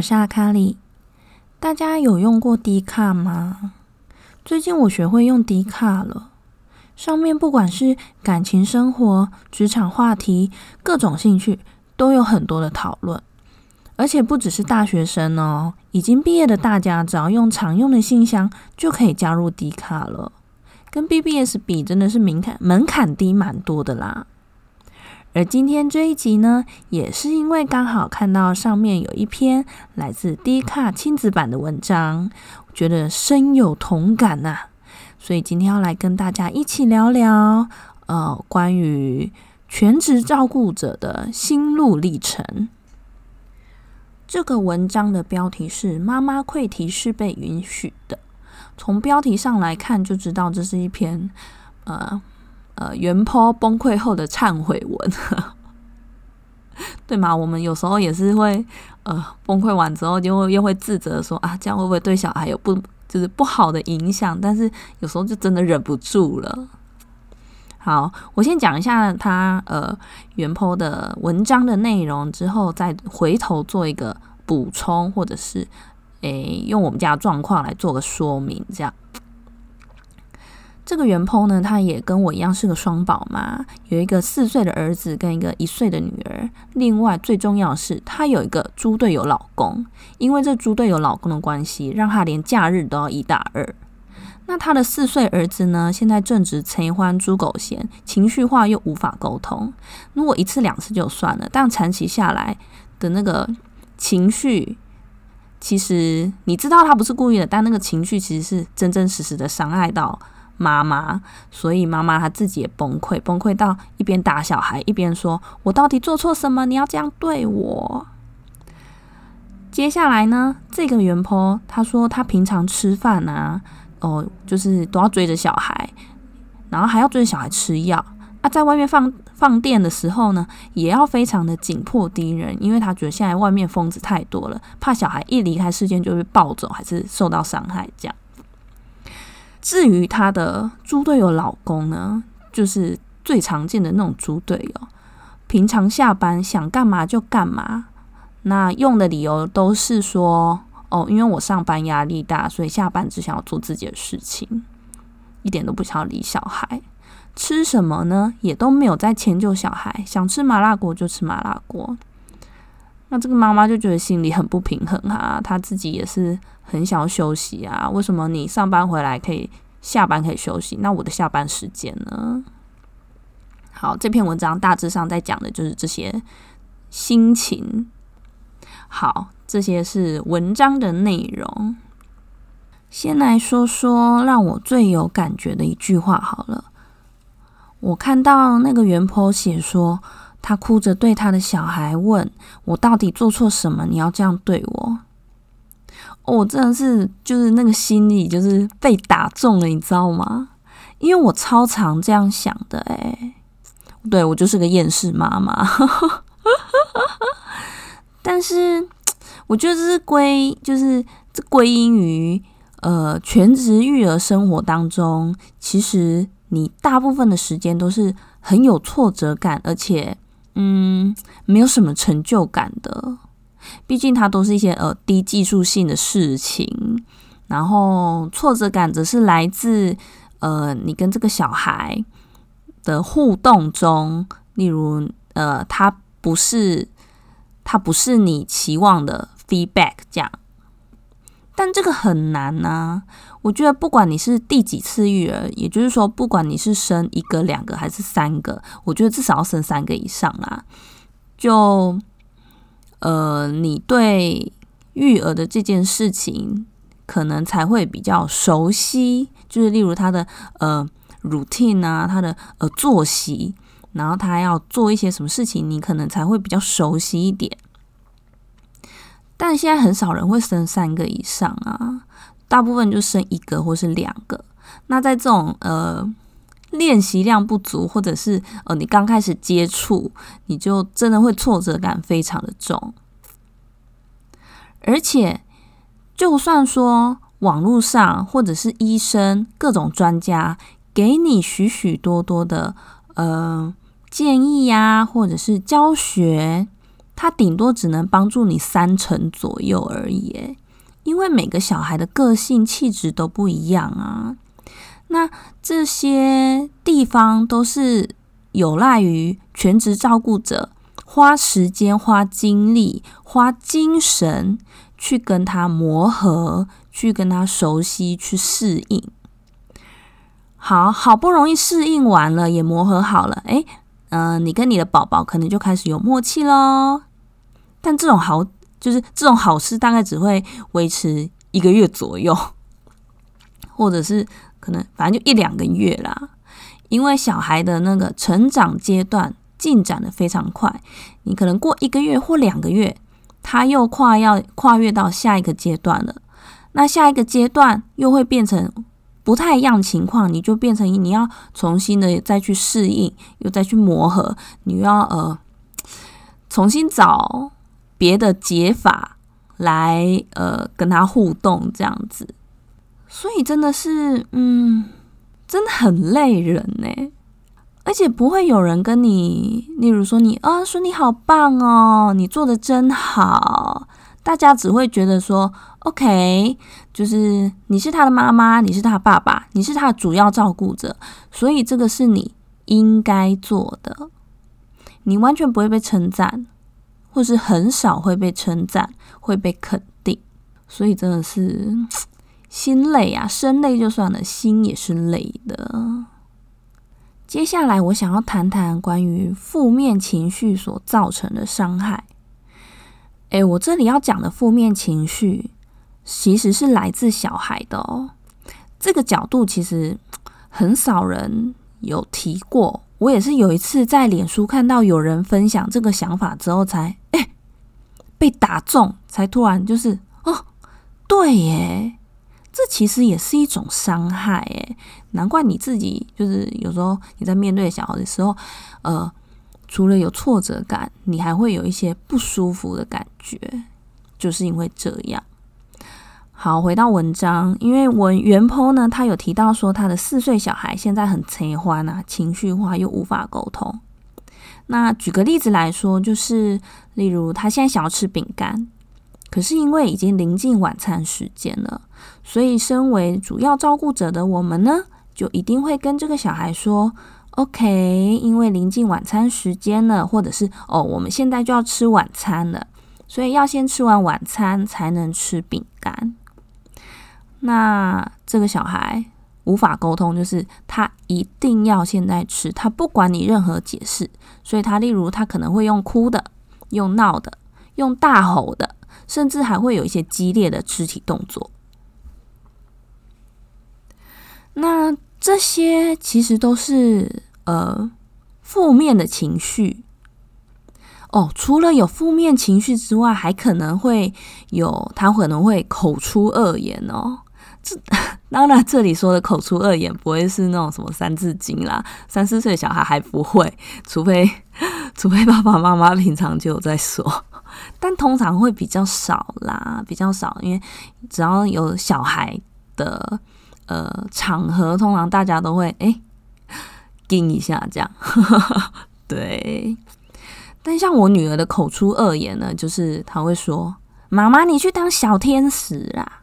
我是阿卡里。大家有用过迪卡吗？最近我学会用迪卡了，上面不管是感情生活、职场话题、各种兴趣，都有很多的讨论。而且不只是大学生哦，已经毕业的大家，只要用常用的信箱就可以加入迪卡了。跟 BBS 比，真的是门槛门槛低蛮多的啦。而今天这一集呢，也是因为刚好看到上面有一篇来自 D 卡亲子版的文章，觉得深有同感呐，所以今天要来跟大家一起聊聊，呃，关于全职照顾者的心路历程。这个文章的标题是“妈妈溃题是被允许的”，从标题上来看就知道这是一篇，呃。呃，原坡崩溃后的忏悔文，对吗？我们有时候也是会，呃，崩溃完之后就会又会自责说啊，这样会不会对小孩有不就是不好的影响？但是有时候就真的忍不住了。好，我先讲一下他呃原坡的文章的内容，之后再回头做一个补充，或者是诶用我们家状况来做个说明，这样。这个袁鹏呢，他也跟我一样是个双宝妈，有一个四岁的儿子跟一个一岁的女儿。另外最重要的是，他有一个猪队友老公，因为这猪队友老公的关系，让他连假日都要一打二。那他的四岁儿子呢，现在正值贼欢猪狗嫌，情绪化又无法沟通。如果一次两次就算了，但长期下来的那个情绪，其实你知道他不是故意的，但那个情绪其实是真真实实的伤害到。妈妈，所以妈妈她自己也崩溃，崩溃到一边打小孩，一边说：“我到底做错什么？你要这样对我？”接下来呢，这个袁坡他说，他平常吃饭啊，哦，就是都要追着小孩，然后还要追着小孩吃药啊，在外面放放电的时候呢，也要非常的紧迫敌人，因为他觉得现在外面疯子太多了，怕小孩一离开世界就会暴走，还是受到伤害这样。至于她的猪队友老公呢，就是最常见的那种猪队友，平常下班想干嘛就干嘛，那用的理由都是说，哦，因为我上班压力大，所以下班只想要做自己的事情，一点都不想要理小孩。吃什么呢？也都没有在迁就小孩，想吃麻辣锅就吃麻辣锅。那这个妈妈就觉得心里很不平衡啊，她自己也是很想要休息啊。为什么你上班回来可以，下班可以休息？那我的下班时间呢？好，这篇文章大致上在讲的就是这些心情。好，这些是文章的内容。先来说说让我最有感觉的一句话好了。我看到那个原坡写说。他哭着对他的小孩问：“我到底做错什么？你要这样对我？”我真的是就是那个心里就是被打中了，你知道吗？因为我超常这样想的，诶，对我就是个厌世妈妈。但是我觉得这是归就是这归因于呃全职育儿生活当中，其实你大部分的时间都是很有挫折感，而且。嗯，没有什么成就感的，毕竟它都是一些呃低技术性的事情，然后挫折感则是来自呃你跟这个小孩的互动中，例如呃他不是他不是你期望的 feedback 这样。但这个很难呐，我觉得不管你是第几次育儿，也就是说，不管你是生一个、两个还是三个，我觉得至少要生三个以上啦。就呃，你对育儿的这件事情，可能才会比较熟悉。就是例如他的呃 routine 啊，他的呃作息，然后他要做一些什么事情，你可能才会比较熟悉一点。但现在很少人会生三个以上啊，大部分就生一个或是两个。那在这种呃练习量不足，或者是呃你刚开始接触，你就真的会挫折感非常的重。而且，就算说网络上或者是医生各种专家给你许许多多的呃建议呀，或者是教学。它顶多只能帮助你三成左右而已，因为每个小孩的个性气质都不一样啊。那这些地方都是有赖于全职照顾者花时间、花精力、花精神去跟他磨合、去跟他熟悉、去适应。好好不容易适应完了，也磨合好了，诶，嗯，你跟你的宝宝可能就开始有默契喽。但这种好，就是这种好事，大概只会维持一个月左右，或者是可能反正就一两个月啦。因为小孩的那个成长阶段进展的非常快，你可能过一个月或两个月，他又跨要跨越到下一个阶段了。那下一个阶段又会变成不太一样情况，你就变成你要重新的再去适应，又再去磨合，你要呃重新找。别的解法来呃跟他互动这样子，所以真的是嗯，真的很累人呢。而且不会有人跟你，例如说你啊说你好棒哦，你做的真好。大家只会觉得说 OK，就是你是他的妈妈，你是他爸爸，你是他的主要照顾者，所以这个是你应该做的。你完全不会被称赞。或是很少会被称赞，会被肯定，所以真的是心累啊，身累就算了，心也是累的。接下来我想要谈谈关于负面情绪所造成的伤害。诶，我这里要讲的负面情绪，其实是来自小孩的哦。这个角度其实很少人有提过。我也是有一次在脸书看到有人分享这个想法之后，才被打中，才突然就是哦，对耶，这其实也是一种伤害诶，难怪你自己就是有时候你在面对小孩的时候，呃，除了有挫折感，你还会有一些不舒服的感觉，就是因为这样。好，回到文章，因为文原 po 呢，他有提到说他的四岁小孩现在很催欢啊，情绪化又无法沟通。那举个例子来说，就是例如他现在想要吃饼干，可是因为已经临近晚餐时间了，所以身为主要照顾者的我们呢，就一定会跟这个小孩说：“OK，因为临近晚餐时间了，或者是哦，我们现在就要吃晚餐了，所以要先吃完晚餐才能吃饼干。”那这个小孩无法沟通，就是他一定要现在吃，他不管你任何解释，所以他例如他可能会用哭的、用闹的、用大吼的，甚至还会有一些激烈的肢体动作。那这些其实都是呃负面的情绪哦。除了有负面情绪之外，还可能会有他可能会口出恶言哦。这当然，这里说的口出恶言不会是那种什么三字经啦，三四岁小孩还不会，除非 除非爸爸妈妈平常就有在说，但通常会比较少啦，比较少，因为只要有小孩的呃场合，通常大家都会哎惊一下这样，对。但像我女儿的口出恶言呢，就是她会说：“妈妈，你去当小天使啊。”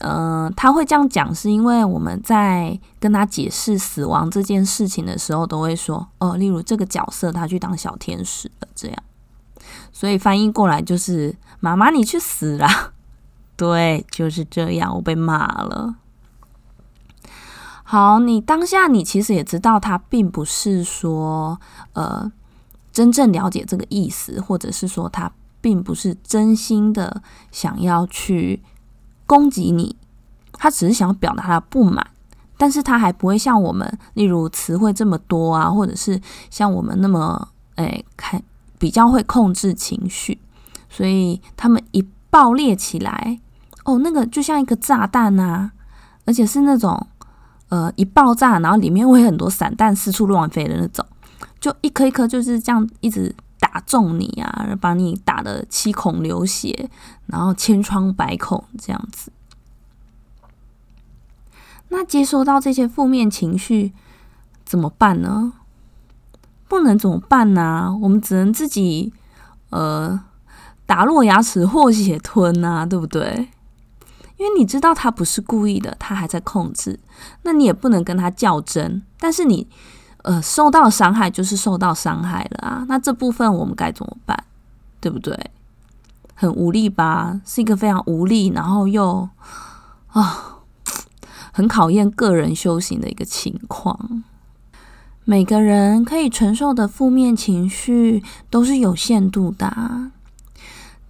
呃，他会这样讲，是因为我们在跟他解释死亡这件事情的时候，都会说哦，例如这个角色他去当小天使了，这样。所以翻译过来就是“妈妈，你去死啦！” 对，就是这样，我被骂了。好，你当下你其实也知道，他并不是说呃真正了解这个意思，或者是说他并不是真心的想要去攻击你，他只是想要表达他的不满，但是他还不会像我们，例如词汇这么多啊，或者是像我们那么诶看比较会控制情绪，所以他们一爆裂起来，哦，那个就像一个炸弹啊，而且是那种。呃，一爆炸，然后里面会很多散弹四处乱飞的那种，就一颗一颗就是这样一直打中你啊，把你打的七孔流血，然后千疮百孔这样子。那接收到这些负面情绪怎么办呢？不能怎么办呢？我们只能自己呃打落牙齿或血吞啊，对不对？因为你知道他不是故意的，他还在控制，那你也不能跟他较真。但是你，呃，受到伤害就是受到伤害了啊。那这部分我们该怎么办？对不对？很无力吧？是一个非常无力，然后又啊，很考验个人修行的一个情况。每个人可以承受的负面情绪都是有限度的。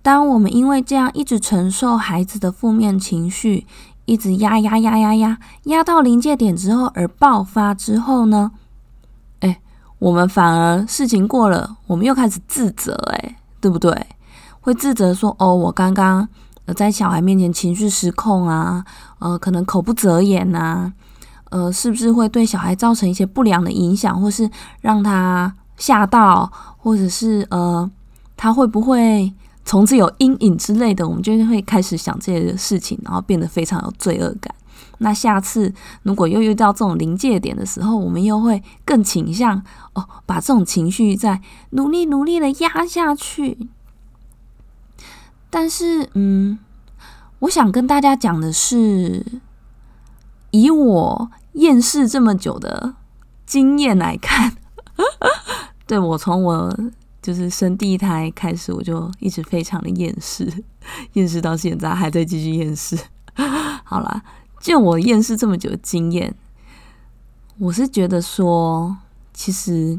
当我们因为这样一直承受孩子的负面情绪，一直压压压压压压到临界点之后而爆发之后呢？我们反而事情过了，我们又开始自责，哎，对不对？会自责说：“哦，我刚刚在小孩面前情绪失控啊，呃，可能口不择言呐，呃，是不是会对小孩造成一些不良的影响，或是让他吓到，或者是呃，他会不会？”从此有阴影之类的，我们就会开始想这些事情，然后变得非常有罪恶感。那下次如果又遇到这种临界点的时候，我们又会更倾向哦，把这种情绪再努力努力的压下去。但是，嗯，我想跟大家讲的是，以我厌世这么久的经验来看，对我从我。就是生第一胎开始，我就一直非常的厌世，厌世到现在还在继续厌世。好啦，就我厌世这么久的经验，我是觉得说，其实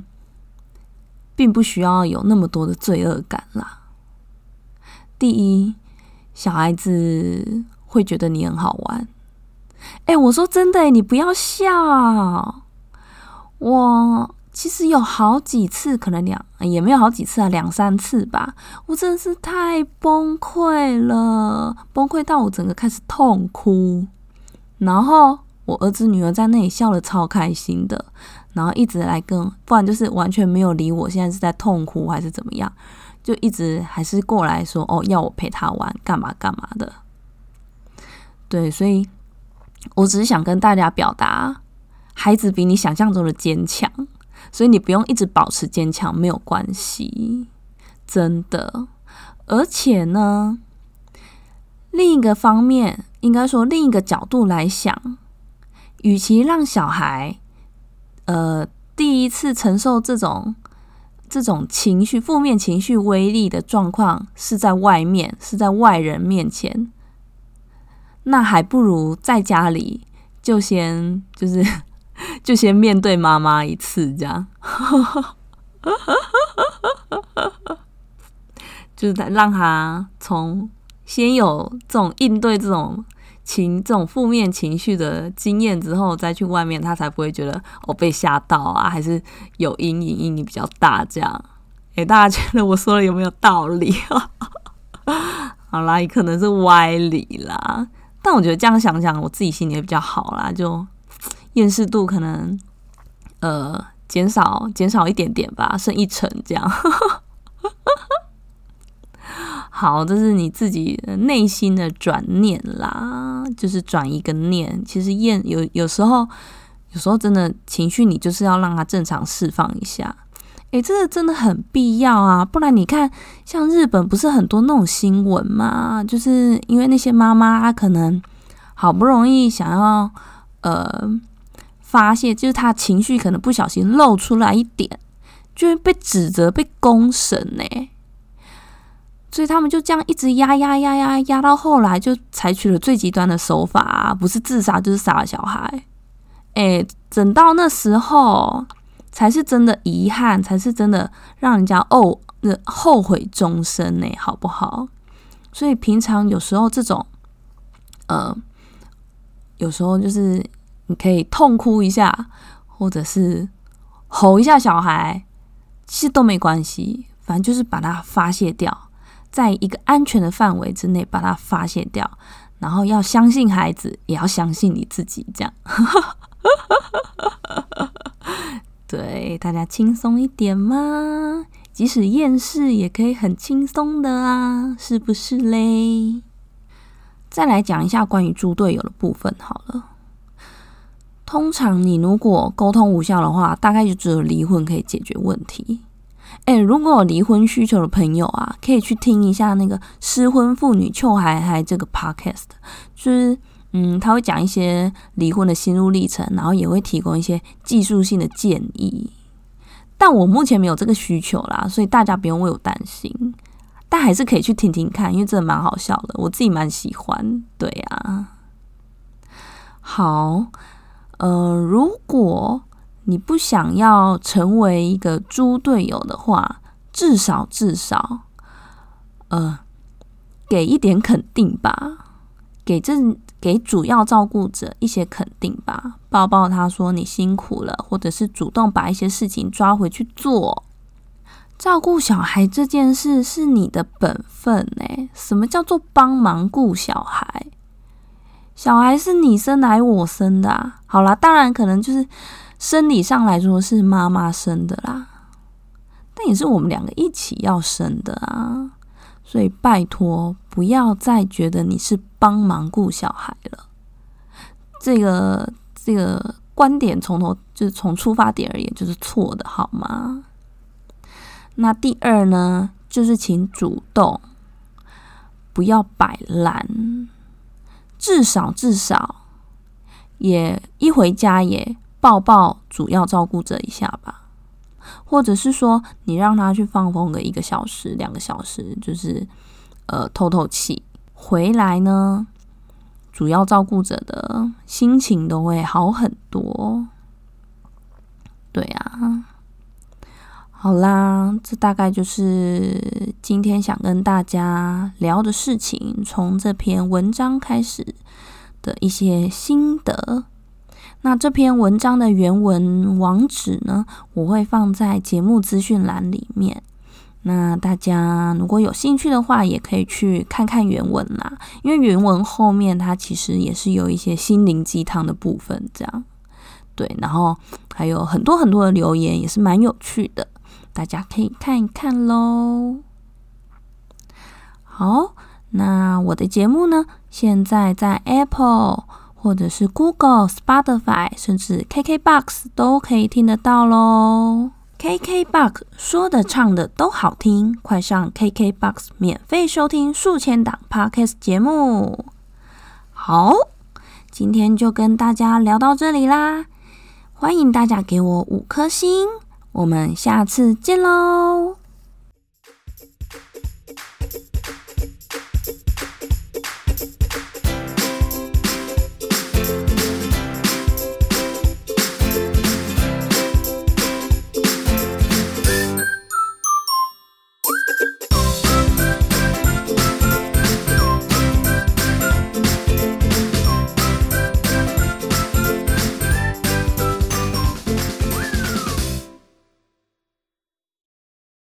并不需要有那么多的罪恶感啦。第一，小孩子会觉得你很好玩。哎，我说真的，你不要笑，我。其实有好几次，可能两也没有好几次啊，两三次吧。我真的是太崩溃了，崩溃到我整个开始痛哭。然后我儿子女儿在那里笑的超开心的，然后一直来跟，不然就是完全没有理我现在是在痛哭还是怎么样，就一直还是过来说哦，要我陪他玩，干嘛干嘛的。对，所以我只是想跟大家表达，孩子比你想象中的坚强。所以你不用一直保持坚强，没有关系，真的。而且呢，另一个方面，应该说另一个角度来想，与其让小孩，呃，第一次承受这种这种情绪、负面情绪威力的状况是在外面，是在外人面前，那还不如在家里就先就是。就先面对妈妈一次，这样，就是让他从先有这种应对这种情、这种负面情绪的经验之后，再去外面，他才不会觉得我被吓到啊，还是有阴影，阴影比较大这样。哎，大家觉得我说的有没有道理？好啦，也可能是歪理啦，但我觉得这样想想，我自己心里也比较好啦，就。厌世度可能呃减少减少一点点吧，剩一成这样。好，这是你自己内心的转念啦，就是转一个念。其实厌有有时候有时候真的情绪，你就是要让它正常释放一下。诶，这个真的很必要啊，不然你看像日本不是很多那种新闻嘛，就是因为那些妈妈她可能好不容易想要呃。发泄就是她情绪可能不小心露出来一点，就会被指责、被公审呢。所以他们就这样一直压压压压压到后来，就采取了最极端的手法，不是自杀就是杀小孩。哎，等到那时候才是真的遗憾，才是真的让人家哦，后悔终生呢，好不好？所以平常有时候这种，呃，有时候就是你可以痛哭一下，或者是吼一下小孩，其实都没关系，反正就是把它发泄掉。在一个安全的范围之内把它发泄掉，然后要相信孩子，也要相信你自己，这样。对，大家轻松一点嘛，即使厌世也可以很轻松的啊，是不是嘞？再来讲一下关于猪队友的部分好了。通常你如果沟通无效的话，大概就只有离婚可以解决问题。哎，如果有离婚需求的朋友啊，可以去听一下那个失婚妇女邱海海这个 podcast，就是嗯，他会讲一些离婚的心路历程，然后也会提供一些技术性的建议。但我目前没有这个需求啦，所以大家不用为我担心。但还是可以去听听看，因为真的蛮好笑的，我自己蛮喜欢。对啊，好，呃，如果。你不想要成为一个猪队友的话，至少至少，呃，给一点肯定吧，给这给主要照顾者一些肯定吧，抱抱他说你辛苦了，或者是主动把一些事情抓回去做。照顾小孩这件事是你的本分哎，什么叫做帮忙顾小孩？小孩是你生来我生的啊。好啦，当然可能就是。生理上来说是妈妈生的啦，但也是我们两个一起要生的啊，所以拜托不要再觉得你是帮忙顾小孩了。这个这个观点从头就是从出发点而言就是错的，好吗？那第二呢，就是请主动，不要摆烂，至少至少也一回家也。抱抱主要照顾者一下吧，或者是说你让他去放风个一个小时、两个小时，就是呃透透气，回来呢，主要照顾者的心情都会好很多。对啊，好啦，这大概就是今天想跟大家聊的事情，从这篇文章开始的一些心得。那这篇文章的原文网址呢，我会放在节目资讯栏里面。那大家如果有兴趣的话，也可以去看看原文啦。因为原文后面它其实也是有一些心灵鸡汤的部分，这样对。然后还有很多很多的留言，也是蛮有趣的，大家可以看一看喽。好，那我的节目呢，现在在 Apple。或者是 Google、Spotify，甚至 KKBox 都可以听得到喽。KKBox 说的唱的都好听，快上 KKBox 免费收听数千档 Podcast 节目。好，今天就跟大家聊到这里啦，欢迎大家给我五颗星，我们下次见喽。